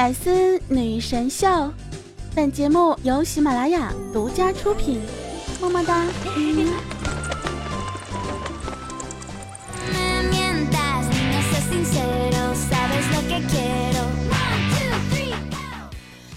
百思女神秀，本节目由喜马拉雅独家出品，么么哒。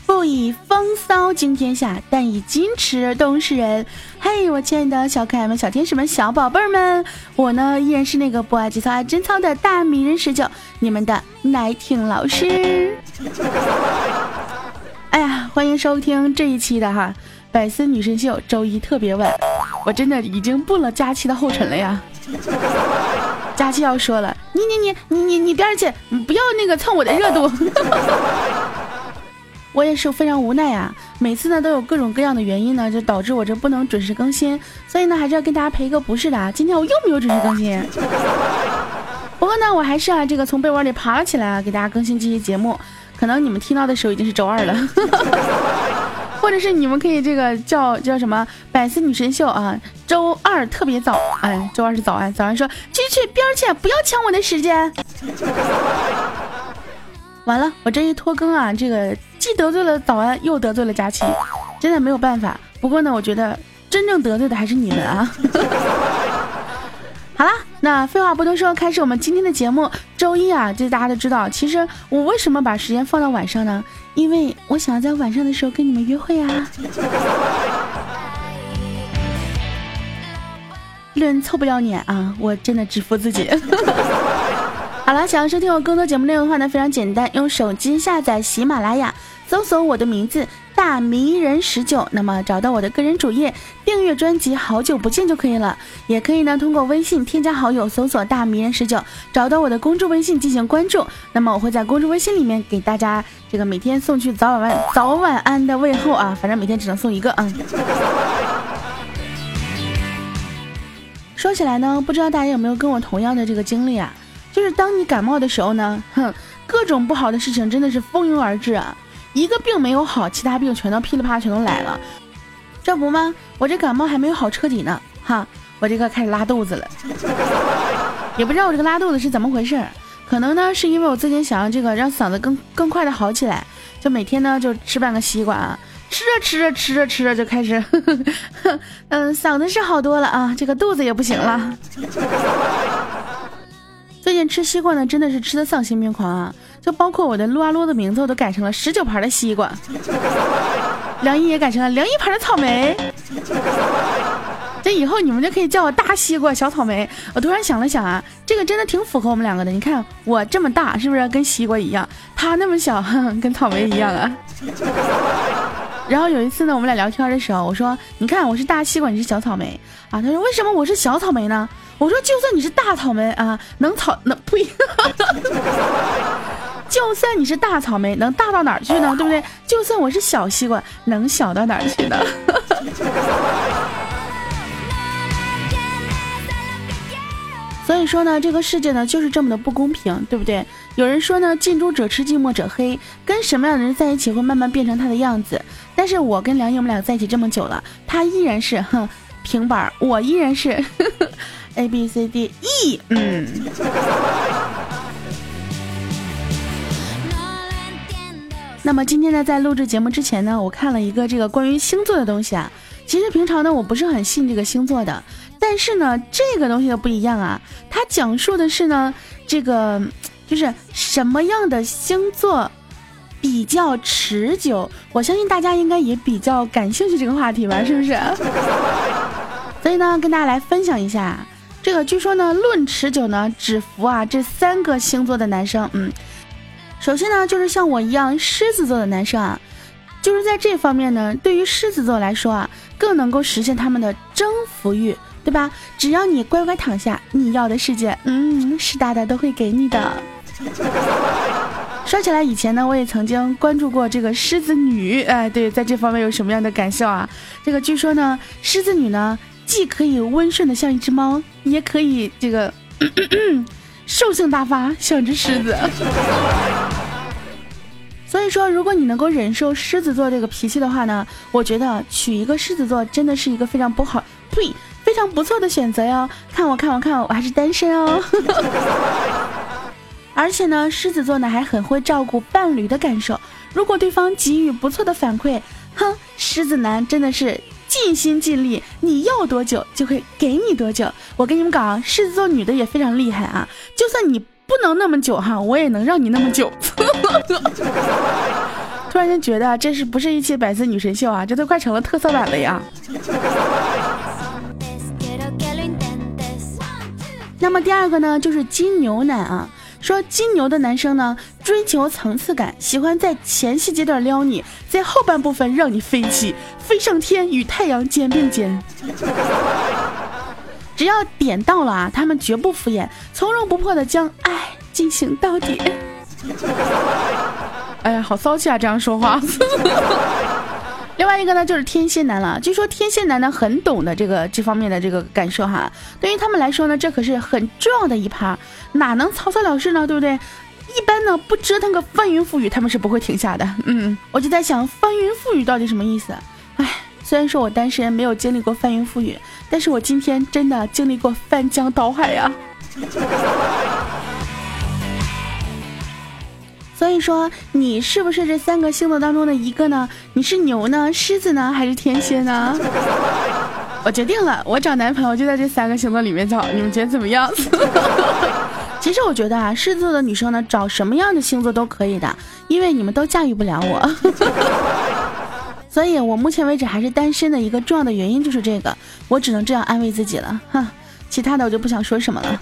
不以风骚惊天下，但以矜持动世人。嘿，我亲爱的小可爱们、小天使们、小宝贝儿们，我呢依然是那个不爱节操爱贞操的大迷人十九，你们的奶挺老师。哎呀，欢迎收听这一期的哈百思女神秀周一特别晚，我真的已经步了佳期的后尘了呀。佳期要说了，你你你你你你边去，不要那个蹭我的热度。我也是非常无奈啊，每次呢都有各种各样的原因呢，就导致我这不能准时更新，所以呢还是要跟大家赔个不是的啊。今天我又没有准时更新，不过呢我还是啊这个从被窝里爬了起来啊，给大家更新这期节目。可能你们听到的时候已经是周二了，或者是你们可以这个叫叫什么百思女神秀啊，周二特别早，哎，周二是早安，早安说去去边儿去，不要抢我的时间。完了，我这一拖更啊，这个既得罪了早安，又得罪了佳琪，真的没有办法。不过呢，我觉得真正得罪的还是你们啊。好啦，那废话不多说，开始我们今天的节目。周一啊，这大家都知道。其实我为什么把时间放到晚上呢？因为我想要在晚上的时候跟你们约会啊。论凑不了脸啊，我真的只服自己。好了，想要收听我更多节目内容的话呢，非常简单，用手机下载喜马拉雅，搜索我的名字大迷人十九，那么找到我的个人主页，订阅专辑好久不见就可以了。也可以呢，通过微信添加好友，搜索大迷人十九，找到我的公众微信进行关注。那么我会在公众微信里面给大家这个每天送去早晚安早晚安的问候啊，反正每天只能送一个嗯。说起来呢，不知道大家有没有跟我同样的这个经历啊？就是当你感冒的时候呢，哼，各种不好的事情真的是蜂拥而至啊！一个病没有好，其他病全都噼里啪啦全都来了。这不吗？我这感冒还没有好彻底呢，哈，我这个开始拉肚子了。也不知道我这个拉肚子是怎么回事，可能呢是因为我最近想要这个让嗓子更更快的好起来，就每天呢就吃半个西瓜啊，吃着吃着吃着吃着就开始，嗯，嗓子是好多了啊，这个肚子也不行了。最近吃西瓜呢，真的是吃的丧心病狂啊！就包括我的撸啊撸的名字，我都改成了十九盘的西瓜，梁一也改成了梁一盘的草莓。这以后你们就可以叫我大西瓜、小草莓。我突然想了想啊，这个真的挺符合我们两个的。你看我这么大，是不是跟西瓜一样？他那么小，跟草莓一样啊。然后有一次呢，我们俩聊天的时候，我说：“你看我是大西瓜，你是小草莓啊。”他说：“为什么我是小草莓呢？”我说：“就算你是大草莓啊，能草能呸，就算你是大草莓，能大到哪儿去呢？对不对？就算我是小西瓜，能小到哪儿去呢？” 所以说呢，这个世界呢就是这么的不公平，对不对？有人说呢，近朱者赤，近墨者黑，跟什么样的人在一起会慢慢变成他的样子。但是我跟梁毅我们俩在一起这么久了，他依然是哼平板，我依然是 A B C D E，嗯。那么今天呢，在录制节目之前呢，我看了一个这个关于星座的东西啊。其实平常呢，我不是很信这个星座的。但是呢，这个东西不一样啊，它讲述的是呢，这个就是什么样的星座比较持久。我相信大家应该也比较感兴趣这个话题吧，是不是？所以呢，跟大家来分享一下，这个据说呢，论持久呢，只服啊这三个星座的男生。嗯，首先呢，就是像我一样狮子座的男生啊，就是在这方面呢，对于狮子座来说啊，更能够实现他们的征服欲。对吧？只要你乖乖躺下，你要的世界，嗯，是大大都会给你的。说起来，以前呢，我也曾经关注过这个狮子女，哎，对，在这方面有什么样的感受啊？这个据说呢，狮子女呢，既可以温顺的像一只猫，也可以这个 兽性大发，像只狮子。所以说，如果你能够忍受狮子座这个脾气的话呢，我觉得娶一个狮子座真的是一个非常不好，呸。非常不错的选择哟！看我，看我，看我，我还是单身哦。而且呢，狮子座呢还很会照顾伴侣的感受。如果对方给予不错的反馈，哼，狮子男真的是尽心尽力，你要多久就会给你多久。我跟你们讲，狮子座女的也非常厉害啊，就算你不能那么久哈，我也能让你那么久。突然间觉得这是不是一期百思女神秀啊？这都快成了特色版了呀。那么第二个呢，就是金牛男啊。说金牛的男生呢，追求层次感，喜欢在前戏阶段撩你，在后半部分让你飞起，飞上天与太阳肩并肩。只要点到了啊，他们绝不敷衍，从容不迫的将爱进行到底。哎呀，好骚气啊，这样说话。另外一个呢，就是天蝎男了。据说天蝎男呢，很懂得这个这方面的这个感受哈。对于他们来说呢，这可是很重要的一趴，哪能草草了事呢？对不对？一般呢，不折腾个翻云覆雨，他们是不会停下的。嗯，我就在想，翻云覆雨到底什么意思？哎，虽然说我单身，没有经历过翻云覆雨，但是我今天真的经历过翻江倒海呀。所以说，你是不是这三个星座当中的一个呢？你是牛呢，狮子呢，还是天蝎呢？我决定了，我找男朋友就在这三个星座里面找，你们觉得怎么样？其实我觉得啊，狮子座的女生呢，找什么样的星座都可以的，因为你们都驾驭不了我。所以我目前为止还是单身的一个重要的原因就是这个，我只能这样安慰自己了哈，其他的我就不想说什么了。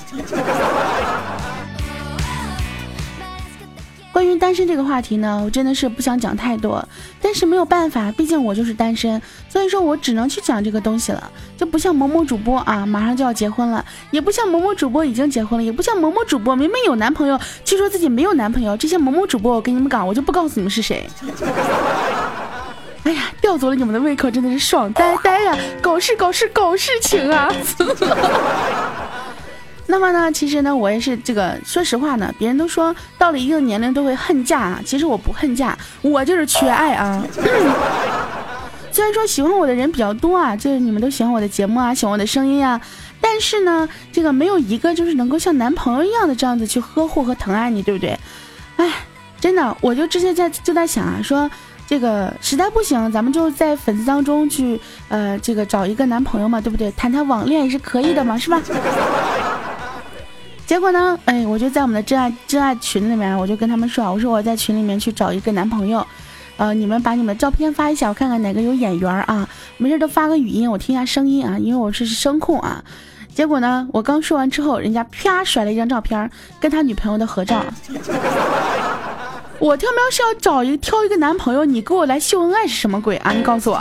关于单身这个话题呢，我真的是不想讲太多，但是没有办法，毕竟我就是单身，所以说我只能去讲这个东西了。就不像某某主播啊，马上就要结婚了，也不像某某主播已经结婚了，也不像某某主播明明有男朋友，却说自己没有男朋友。这些某某主播，我跟你们讲，我就不告诉你们是谁。哎呀，吊足了你们的胃口，真的是爽呆呆呀！搞事搞事搞事情啊！那么呢，其实呢，我也是这个，说实话呢，别人都说到了一定年龄都会恨嫁啊，其实我不恨嫁，我就是缺爱啊。虽然说喜欢我的人比较多啊，就是你们都喜欢我的节目啊，喜欢我的声音啊，但是呢，这个没有一个就是能够像男朋友一样的这样子去呵护和疼爱你，对不对？哎，真的，我就之前在就在想啊，说这个实在不行，咱们就在粉丝当中去呃，这个找一个男朋友嘛，对不对？谈谈网恋也是可以的嘛，是吧？结果呢？哎，我就在我们的真爱真爱群里面，我就跟他们说，我说我在群里面去找一个男朋友，呃，你们把你们照片发一下，我看看哪个有眼缘啊。没事都发个语音，我听一下声音啊，因为我是声控啊。结果呢，我刚说完之后，人家啪甩了一张照片，跟他女朋友的合照。我他喵是要找一挑一个男朋友，你给我来秀恩爱是什么鬼啊？你告诉我。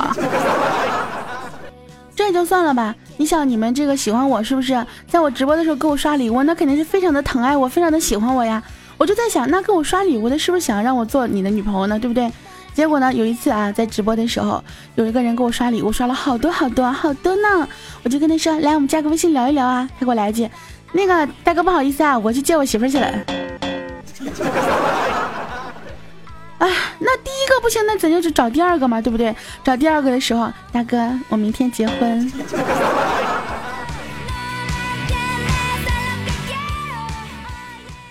这也就算了吧，你想你们这个喜欢我是不是？在我直播的时候给我刷礼物，那肯定是非常的疼爱我，非常的喜欢我呀。我就在想，那给我刷礼物的是不是想让我做你的女朋友呢？对不对？结果呢，有一次啊，在直播的时候，有一个人给我刷礼物，刷了好多好多好多呢。我就跟他说，来，我们加个微信聊一聊啊。他给我来一句，那个大哥不好意思啊，我去接我媳妇去了。哎，那第一个不行，那咱就去找第二个嘛，对不对？找第二个的时候，大哥，我明天结婚。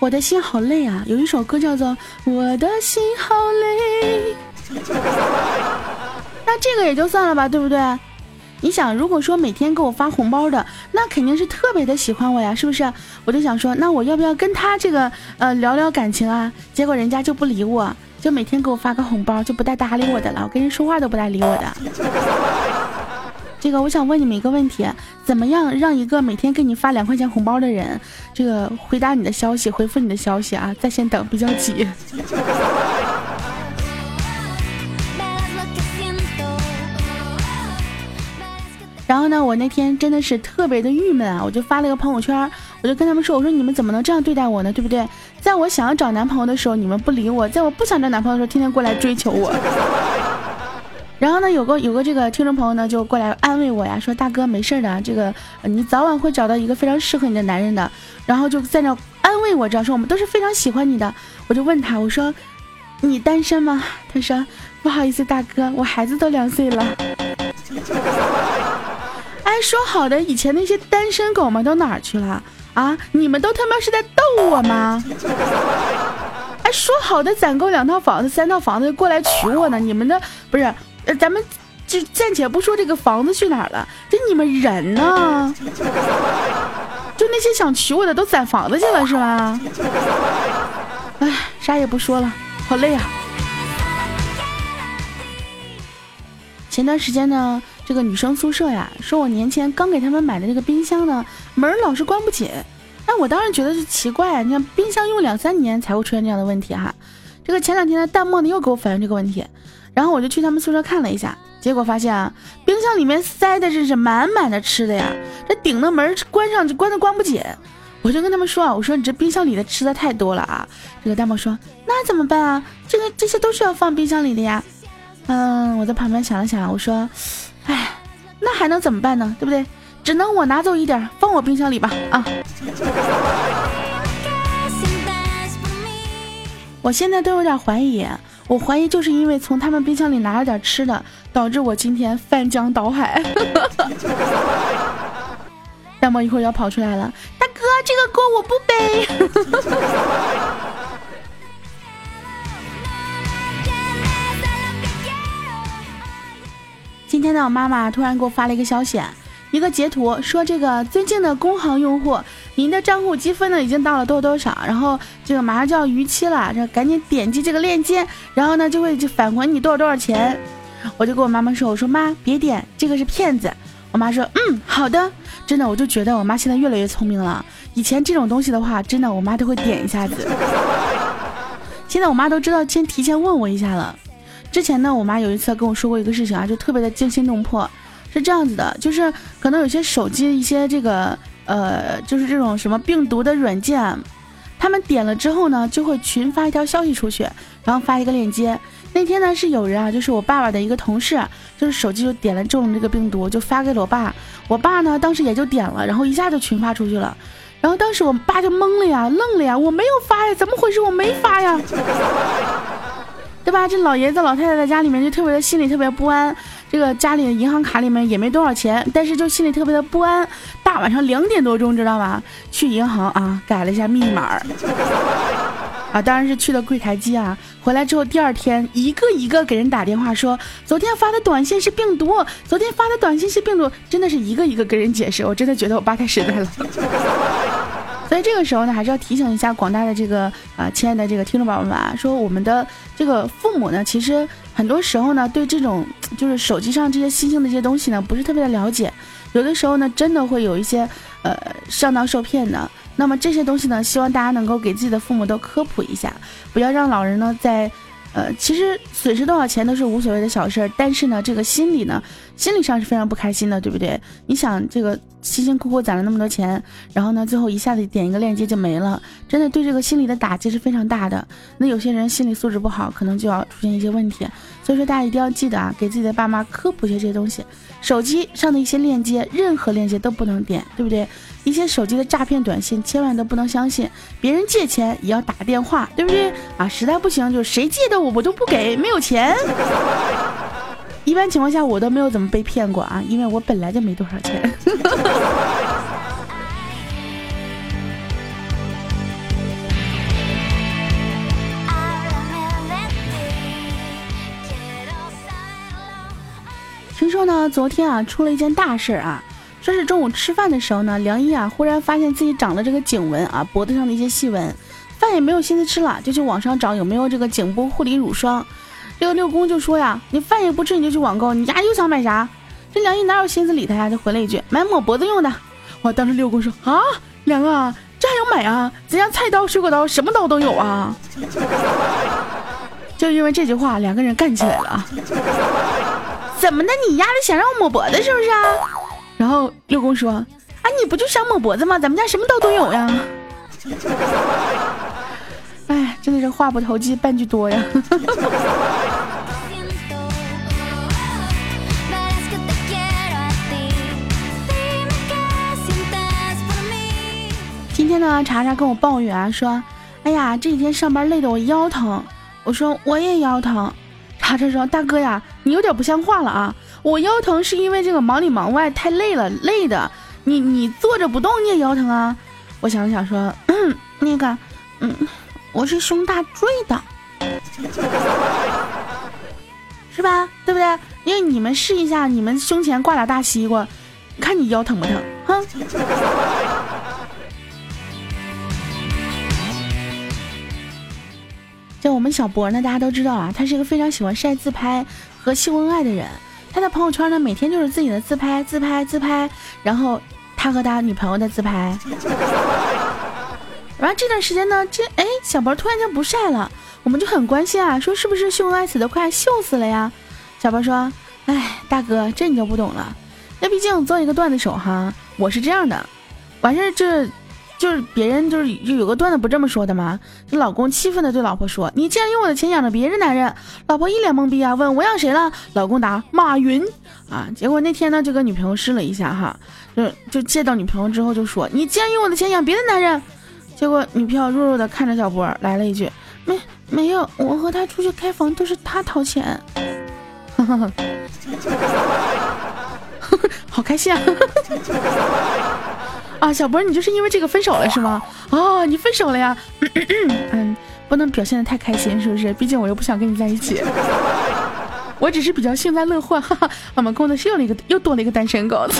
我的心好累啊，有一首歌叫做《我的心好累》。那这个也就算了吧，对不对？你想，如果说每天给我发红包的，那肯定是特别的喜欢我呀，是不是？我就想说，那我要不要跟他这个呃聊聊感情啊？结果人家就不理我。就每天给我发个红包，就不带搭理我的了。我跟人说话都不带理我的。这个我想问你们一个问题：怎么样让一个每天给你发两块钱红包的人，这个回答你的消息、回复你的消息啊？在线等比较急。然后呢，我那天真的是特别的郁闷啊，我就发了个朋友圈，我就跟他们说，我说你们怎么能这样对待我呢？对不对？在我想要找男朋友的时候，你们不理我；在我不想找男朋友的时候，天天过来追求我。然后呢，有个有个这个听众朋友呢，就过来安慰我呀，说大哥没事的，这个你早晚会找到一个非常适合你的男人的。然后就在那安慰我，这样说我们都是非常喜欢你的。我就问他，我说你单身吗？他说不好意思，大哥，我孩子都两岁了。哎，说好的以前那些单身狗们都哪儿去了？啊，你们都他妈是在逗我吗？哎，说好的攒够两套房子、三套房子过来娶我呢？你们的不是，呃，咱们就暂且不说这个房子去哪儿了，这你们人呢？就那些想娶我的都攒房子去了是吧？哎，啥也不说了，好累啊！前段时间呢，这个女生宿舍呀，说我年前刚给他们买的这个冰箱呢，门老是关不紧。那我当然觉得是奇怪，你看冰箱用两三年才会出现这样的问题哈。这个前两天呢，弹幕呢又给我反映这个问题，然后我就去他们宿舍看了一下，结果发现啊，冰箱里面塞的是是满满的吃的呀，这顶的门关上就关都关不紧。我就跟他们说啊，我说你这冰箱里的吃的太多了啊。这个弹幕说那怎么办啊？这个这些都是要放冰箱里的呀。嗯，我在旁边想了想，我说，哎，那还能怎么办呢？对不对？只能我拿走一点，放我冰箱里吧。啊！我现在都有点怀疑，我怀疑就是因为从他们冰箱里拿了点吃的，导致我今天翻江倒海。弹幕一会儿要跑出来了，大哥，这个锅我不背。今天呢，我妈妈突然给我发了一个消息。一个截图说，这个尊敬的工行用户，您的账户积分呢已经到了多少多少，然后这个马上就要逾期了，这赶紧点击这个链接，然后呢就会返还你多少多少钱。我就跟我妈妈说，我说妈别点，这个是骗子。我妈说，嗯，好的。真的，我就觉得我妈现在越来越聪明了。以前这种东西的话，真的我妈都会点一下子。现在我妈都知道先提前问我一下了。之前呢，我妈有一次跟我说过一个事情啊，就特别的惊心动魄。是这样子的，就是可能有些手机一些这个呃，就是这种什么病毒的软件，他们点了之后呢，就会群发一条消息出去，然后发一个链接。那天呢，是有人啊，就是我爸爸的一个同事，就是手机就点了中了这个病毒，就发给了我爸。我爸呢，当时也就点了，然后一下就群发出去了。然后当时我爸就懵了呀，愣了呀，我没有发呀，怎么回事？我没发呀，对吧？这老爷子老太太在家里面就特别的心里特别不安。这个家里的银行卡里面也没多少钱，但是就心里特别的不安。大晚上两点多钟，知道吧？去银行啊，改了一下密码啊，当然是去了柜台机啊。回来之后，第二天一个一个给人打电话说，昨天发的短信是病毒，昨天发的短信是病毒，真的是一个一个跟人解释。我真的觉得我爸太实在了。所以这个时候呢，还是要提醒一下广大的这个啊，亲爱的这个听众宝宝们啊，说我们的这个父母呢，其实很多时候呢，对这种就是手机上这些新兴的一些东西呢，不是特别的了解，有的时候呢，真的会有一些呃上当受骗的。那么这些东西呢，希望大家能够给自己的父母都科普一下，不要让老人呢在。呃，其实损失多少钱都是无所谓的小事儿，但是呢，这个心理呢，心理上是非常不开心的，对不对？你想，这个辛辛苦苦攒了那么多钱，然后呢，最后一下子点一个链接就没了，真的对这个心理的打击是非常大的。那有些人心理素质不好，可能就要出现一些问题。所以说，大家一定要记得啊，给自己的爸妈科普一些这些东西。手机上的一些链接，任何链接都不能点，对不对？一些手机的诈骗短信，千万都不能相信。别人借钱也要打电话，对不对？啊，实在不行就谁借的我我都不给，没有钱。一般情况下我都没有怎么被骗过啊，因为我本来就没多少钱。昨天啊出了一件大事啊。说是中午吃饭的时候呢，梁一啊忽然发现自己长了这个颈纹啊，脖子上的一些细纹，饭也没有心思吃了，就去网上找有没有这个颈部护理乳霜。这个六公就说呀，你饭也不吃你就去网购，你丫又想买啥？这梁一哪有心思理他呀，就回了一句买抹脖子用的。哇，当时六公说啊，梁啊，这还要买啊？咱家菜刀、水果刀什么刀都有啊。就因为这句话，两个人干起来了。怎么的？你丫的想让我抹脖子是不是啊？然后六公说：“啊，你不就想抹脖子吗？咱们家什么刀都有呀。”哎，真的是话不投机半句多呀。今天呢，查查跟我抱怨啊，说：“哎呀，这几天上班累得我腰疼。”我说：“我也腰疼。”查查说：“大哥呀，你有点不像话了啊。”我腰疼是因为这个忙里忙外太累了，累的。你你坐着不动你也腰疼啊？我想了想说，那个，嗯，我是胸大坠的，是吧？对不对？因为你们试一下，你们胸前挂俩大西瓜，看你腰疼不疼？哼。就我们小博呢，大家都知道啊，他是一个非常喜欢晒自拍和秀恩爱的人。他的朋友圈呢，每天就是自己的自拍、自拍、自拍，然后他和他女朋友的自拍。然后这段时间呢，这哎，小博突然间不晒了，我们就很关心啊，说是不是秀恩爱死的快，秀死了呀？小博说：“哎，大哥，这你就不懂了。那毕竟做一个段子手哈，我是这样的，完事儿这。”就是别人就是就有个段子不这么说的吗？这老公气愤的对老婆说：“你竟然用我的钱养着别人男人！”老婆一脸懵逼啊，问我养谁了？老公答：马云啊。结果那天呢，就跟女朋友试了一下哈，就就见到女朋友之后就说：“你竟然用我的钱养别的男人！”结果女朋友弱弱的看着小波来了一句：“没没有，我和他出去开房都是他掏钱。”哈哈哈，好开心啊！啊，小博，你就是因为这个分手了是吗？哦，你分手了呀？嗯，不能表现的太开心，是不是？毕竟我又不想跟你在一起。我只是比较幸灾乐祸，哈哈。我们公司又了一个，又多了一个单身狗。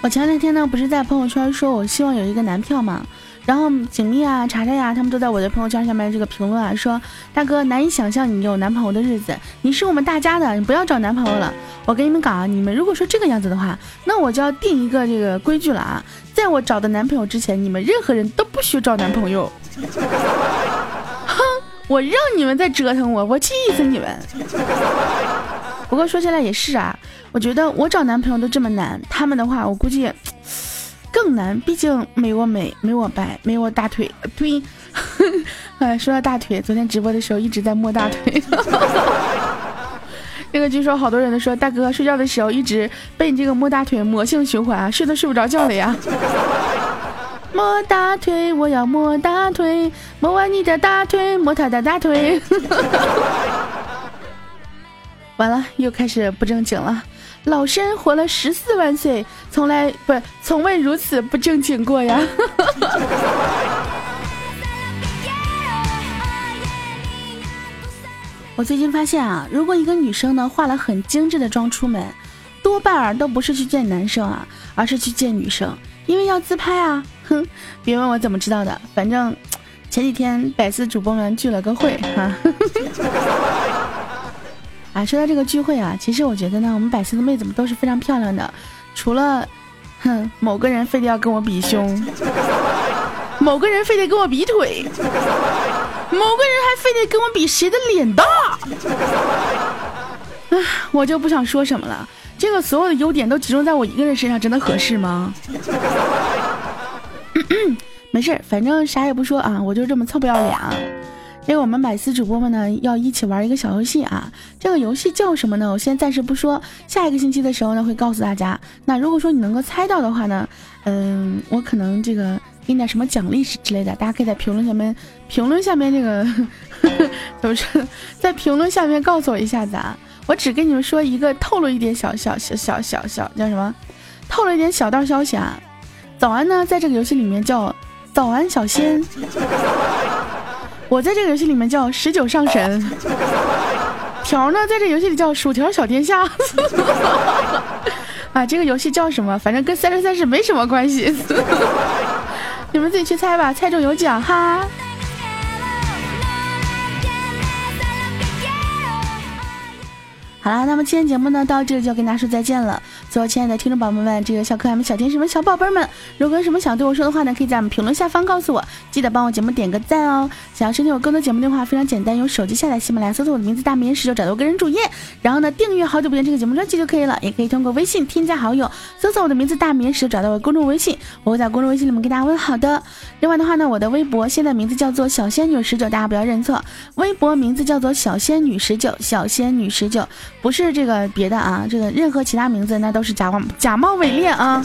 我前两天呢，不是在朋友圈说我希望有一个男票吗？然后锦觅啊、查查呀，他们都在我的朋友圈下面这个评论啊，说大哥难以想象你有男朋友的日子，你是我们大家的，你不要找男朋友了。我跟你们讲啊，你们如果说这个样子的话，那我就要定一个这个规矩了啊，在我找的男朋友之前，你们任何人都不许找男朋友。哼，我让你们再折腾我，我气死你们。不过说起来也是啊，我觉得我找男朋友都这么难，他们的话我估计。更难，毕竟没我美，没我白，没我大腿。对，哎，说到大腿，昨天直播的时候一直在摸大腿。那个据说好多人都说，大哥睡觉的时候一直被你这个摸大腿魔性循环，睡都睡不着觉了呀。摸大腿，我要摸大腿，摸完你的大腿，摸他的大腿。完了，又开始不正经了。老身活了十四万岁，从来不从未如此不正经过呀！我最近发现啊，如果一个女生呢化了很精致的妆出门，多半儿都不是去见男生啊，而是去见女生，因为要自拍啊！哼，别问我怎么知道的，反正前几天百思主播们聚了个会哈。啊，啊说到这个聚会啊，其实我觉得呢，我们百思的妹子们都是非常漂亮的，除了，哼，某个人非得要跟我比胸，某个人非得跟我比腿，某个人还非得跟我比谁的脸大，唉，我就不想说什么了。这个所有的优点都集中在我一个人身上，真的合适吗？没事反正啥也不说啊，我就这么臭不要脸啊。因为我们百思主播们呢要一起玩一个小游戏啊，这个游戏叫什么呢？我先暂时不说，下一个星期的时候呢会告诉大家。那如果说你能够猜到的话呢，嗯，我可能这个给你点什么奖励之类的，大家可以在评论下面评论下面这个 怎么说，在评论下面告诉我一下子啊。我只跟你们说一个，透露一点小小小小小小叫什么？透露一点小道消息啊。早安呢，在这个游戏里面叫早安小仙。我在这个游戏里面叫十九上神，条呢在这游戏里叫薯条小天下，啊，这个游戏叫什么？反正跟三生三世没什么关系，你们自己去猜吧，猜中有奖哈。好啦，那么今天节目呢到这里就要跟大家说再见了。说亲爱的听众宝宝们，这个小可爱们、小天使们、小宝贝们，如果有什么想对我说的话呢，可以在我们评论下方告诉我。记得帮我节目点个赞哦。想要收听我更多节目的话，非常简单，用手机下载喜马拉雅，搜索我的名字大名十九，找到我个人主页，然后呢订阅好久不见这个节目专辑就可以了。也可以通过微信添加好友，搜索我的名字大名十九，找到我的公众微信，我会在公众微信里面给大家问好的。另外的话呢，我的微博现在名字叫做小仙女十九，大家不要认错，微博名字叫做小仙女十九，小仙女十九。不是这个别的啊，这个任何其他名字那都是是假冒假冒伪劣啊！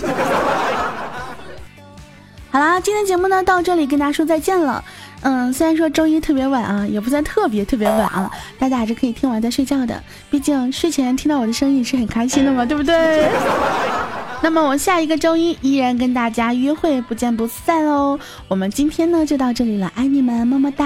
好啦，今天节目呢到这里跟大家说再见了。嗯，虽然说周一特别晚啊，也不算特别特别晚啊，大家还是可以听完再睡觉的。毕竟睡前听到我的声音是很开心的嘛，对不对？那么我下一个周一依然跟大家约会，不见不散哦。我们今天呢就到这里了，爱你们，么么哒。